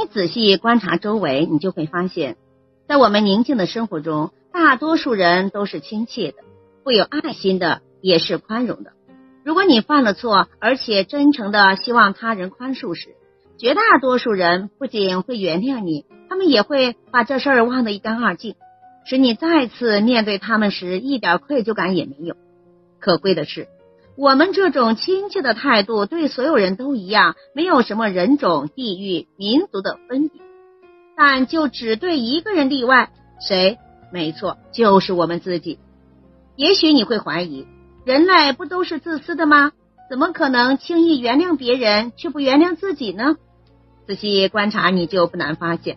你仔细观察周围，你就会发现，在我们宁静的生活中，大多数人都是亲切的，富有爱心的，也是宽容的。如果你犯了错，而且真诚的希望他人宽恕时，绝大多数人不仅会原谅你，他们也会把这事儿忘得一干二净，使你再次面对他们时一点愧疚感也没有。可贵的是。我们这种亲切的态度对所有人都一样，没有什么人种、地域、民族的分别，但就只对一个人例外，谁？没错，就是我们自己。也许你会怀疑，人类不都是自私的吗？怎么可能轻易原谅别人却不原谅自己呢？仔细观察，你就不难发现，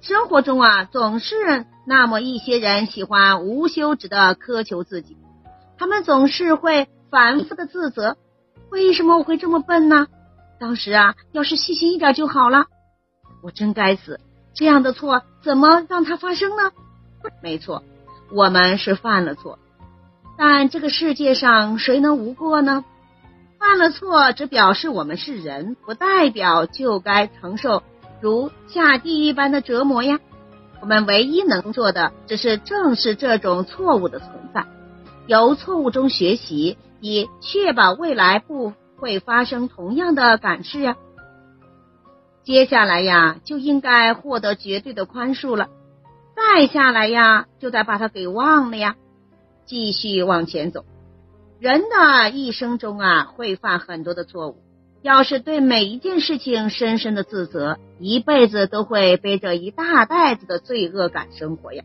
生活中啊，总是那么一些人喜欢无休止的苛求自己，他们总是会。反复的自责，为什么我会这么笨呢？当时啊，要是细心一点就好了。我真该死，这样的错怎么让它发生呢？没错，我们是犯了错，但这个世界上谁能无过呢？犯了错只表示我们是人，不代表就该承受如下地狱般的折磨呀。我们唯一能做的，只是正视这种错误的存在，由错误中学习。以确保未来不会发生同样的感事呀。接下来呀，就应该获得绝对的宽恕了。再下来呀，就得把它给忘了呀。继续往前走。人的一生中啊，会犯很多的错误。要是对每一件事情深深的自责，一辈子都会背着一大袋子的罪恶感生活呀。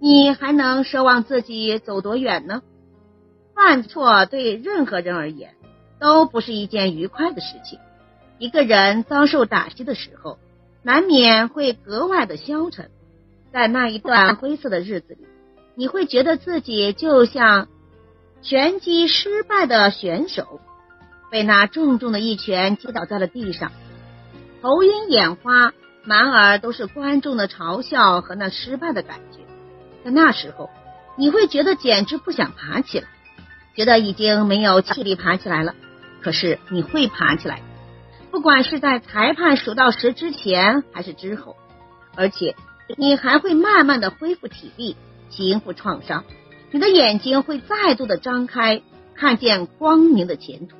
你还能奢望自己走多远呢？犯错对任何人而言都不是一件愉快的事情。一个人遭受打击的时候，难免会格外的消沉。在那一段灰色的日子里，你会觉得自己就像拳击失败的选手，被那重重的一拳击倒在了地上，头晕眼花，满耳都是观众的嘲笑和那失败的感觉。在那时候，你会觉得简直不想爬起来。觉得已经没有气力爬起来了，可是你会爬起来，不管是在裁判数到十之前还是之后，而且你还会慢慢的恢复体力，平复创伤，你的眼睛会再度的张开，看见光明的前途，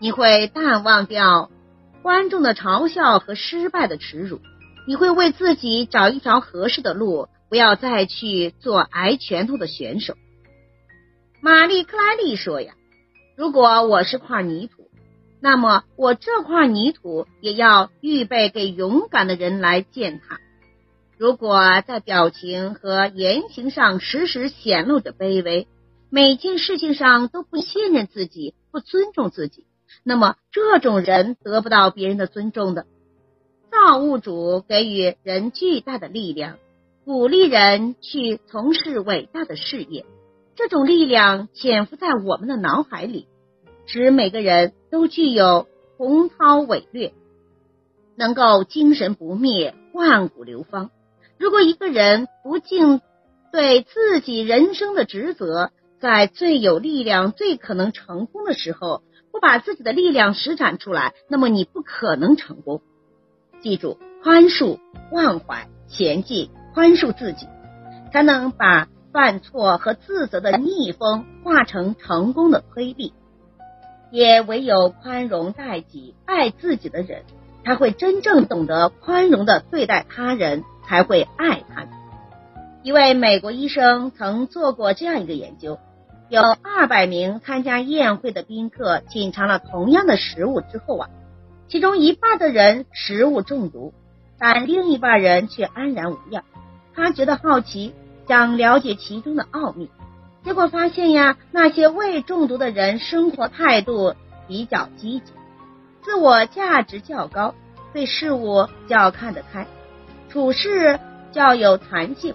你会淡忘掉观众的嘲笑和失败的耻辱，你会为自己找一条合适的路，不要再去做挨拳头的选手。玛丽克莱利说：“呀，如果我是块泥土，那么我这块泥土也要预备给勇敢的人来践踏。如果在表情和言行上时时显露着卑微，每件事情上都不信任自己、不尊重自己，那么这种人得不到别人的尊重的。造物主给予人巨大的力量，鼓励人去从事伟大的事业。”这种力量潜伏在我们的脑海里，使每个人都具有洪涛伟略，能够精神不灭、万古流芳。如果一个人不尽对自己人生的职责，在最有力量、最可能成功的时候，不把自己的力量施展出来，那么你不可能成功。记住，宽恕、忘怀、前进，宽恕自己，才能把。犯错和自责的逆风化成成功的推力，也唯有宽容待己、爱自己的人，才会真正懂得宽容的对待他人，才会爱他们。一位美国医生曾做过这样一个研究：有二百名参加宴会的宾客品尝了同样的食物之后啊，其中一半的人食物中毒，但另一半人却安然无恙。他觉得好奇。想了解其中的奥秘，结果发现呀，那些未中毒的人生活态度比较积极，自我价值较高，对事物较看得开，处事较有弹性。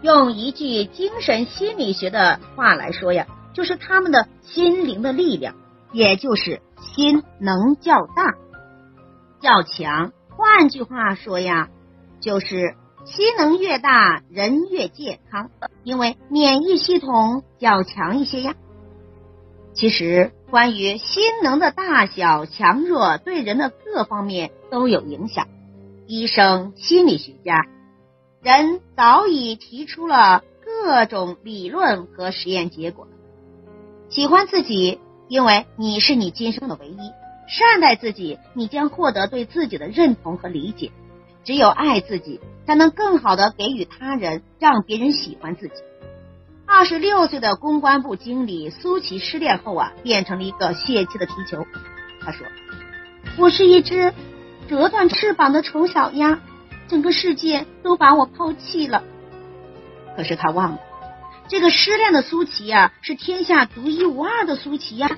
用一句精神心理学的话来说呀，就是他们的心灵的力量，也就是心能较大、较强。换句话说呀，就是。心能越大，人越健康，因为免疫系统较强一些呀。其实，关于心能的大小、强弱，对人的各方面都有影响。医生、心理学家，人早已提出了各种理论和实验结果。喜欢自己，因为你是你今生的唯一；善待自己，你将获得对自己的认同和理解。只有爱自己，才能更好的给予他人，让别人喜欢自己。二十六岁的公关部经理苏琪失恋后啊，变成了一个泄气的皮球。他说：“我是一只折断翅膀的丑小鸭，整个世界都把我抛弃了。”可是他忘了，这个失恋的苏琪呀，是天下独一无二的苏琪呀。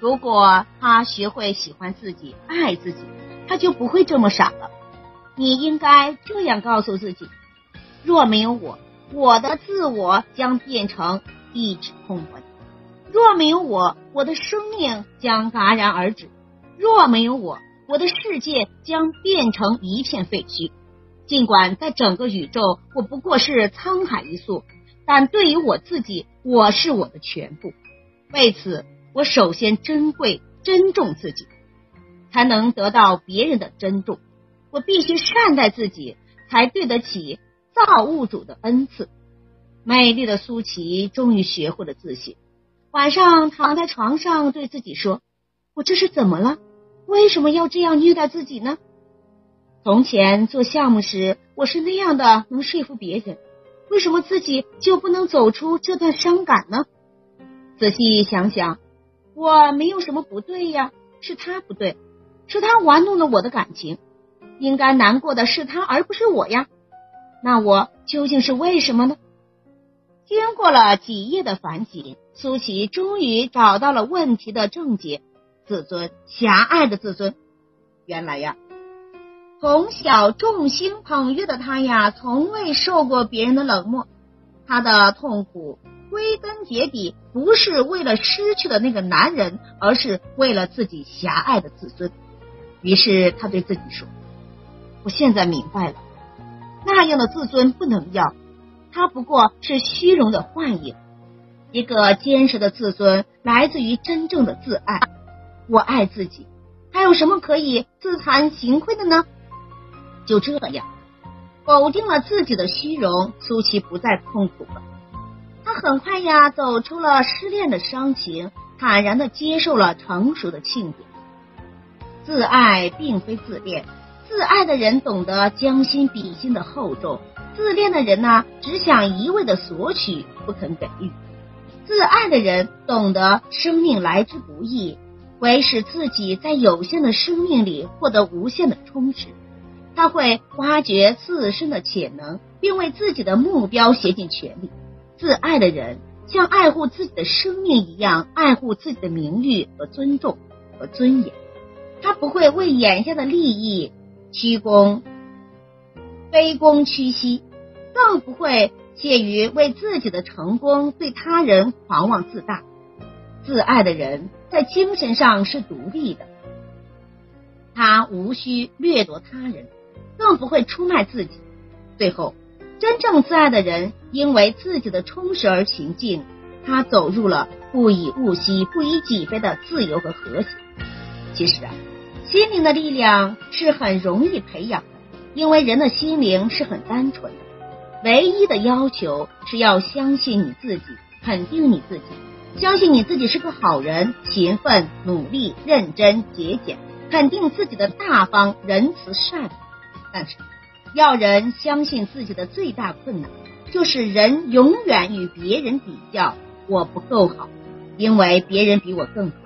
如果他学会喜欢自己，爱自己。他就不会这么傻了。你应该这样告诉自己：若没有我，我的自我将变成一纸空文；若没有我，我的生命将戛然而止；若没有我，我的世界将变成一片废墟。尽管在整个宇宙，我不过是沧海一粟，但对于我自己，我是我的全部。为此，我首先珍贵、珍重自己。才能得到别人的珍重。我必须善待自己，才对得起造物主的恩赐。美丽的苏琪终于学会了自省。晚上躺在床上，对自己说：“我这是怎么了？为什么要这样虐待自己呢？从前做项目时，我是那样的能说服别人，为什么自己就不能走出这段伤感呢？仔细想想，我没有什么不对呀，是他不对。”是他玩弄了我的感情，应该难过的是他，而不是我呀。那我究竟是为什么呢？经过了几夜的反省，苏琪终于找到了问题的症结：自尊，狭隘的自尊。原来呀，从小众星捧月的他呀，从未受过别人的冷漠。他的痛苦归根结底不是为了失去的那个男人，而是为了自己狭隘的自尊。于是他对自己说：“我现在明白了，那样的自尊不能要，它不过是虚荣的幻影。一个坚实的自尊来自于真正的自爱。我爱自己，还有什么可以自惭形秽的呢？”就这样，否定了自己的虚荣，苏琪不再痛苦了。他很快呀，走出了失恋的伤情，坦然的接受了成熟的庆典。自爱并非自恋，自爱的人懂得将心比心的厚重，自恋的人呢，只想一味的索取，不肯给予。自爱的人懂得生命来之不易，会使自己在有限的生命里获得无限的充实。他会挖掘自身的潜能，并为自己的目标竭尽全力。自爱的人像爱护自己的生命一样，爱护自己的名誉和尊重和尊严。他不会为眼下的利益屈躬、卑躬屈膝，更不会介于为自己的成功对他人狂妄自大。自爱的人在精神上是独立的，他无需掠夺他人，更不会出卖自己。最后，真正自爱的人因为自己的充实而行进，他走入了不以物喜、不以己悲的自由和和谐。其实啊。心灵的力量是很容易培养的，因为人的心灵是很单纯的。唯一的要求是要相信你自己，肯定你自己，相信你自己是个好人，勤奋、努力、认真、节俭，肯定自己的大方、仁慈、善。但是，要人相信自己的最大困难，就是人永远与别人比较，我不够好，因为别人比我更好。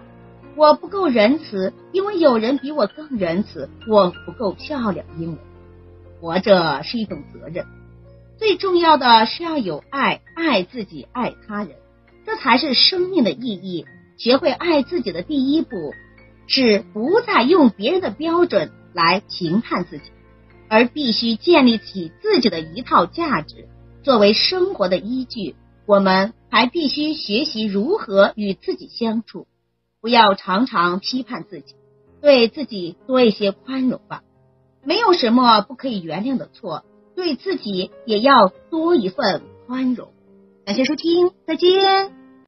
我不够仁慈，因为有人比我更仁慈。我不够漂亮，因为活着是一种责任。最重要的是要有爱，爱自己，爱他人，这才是生命的意义。学会爱自己的第一步，是不再用别人的标准来评判自己，而必须建立起自己的一套价值，作为生活的依据。我们还必须学习如何与自己相处。不要常常批判自己，对自己多一些宽容吧。没有什么不可以原谅的错，对自己也要多一份宽容。感谢收听，再见。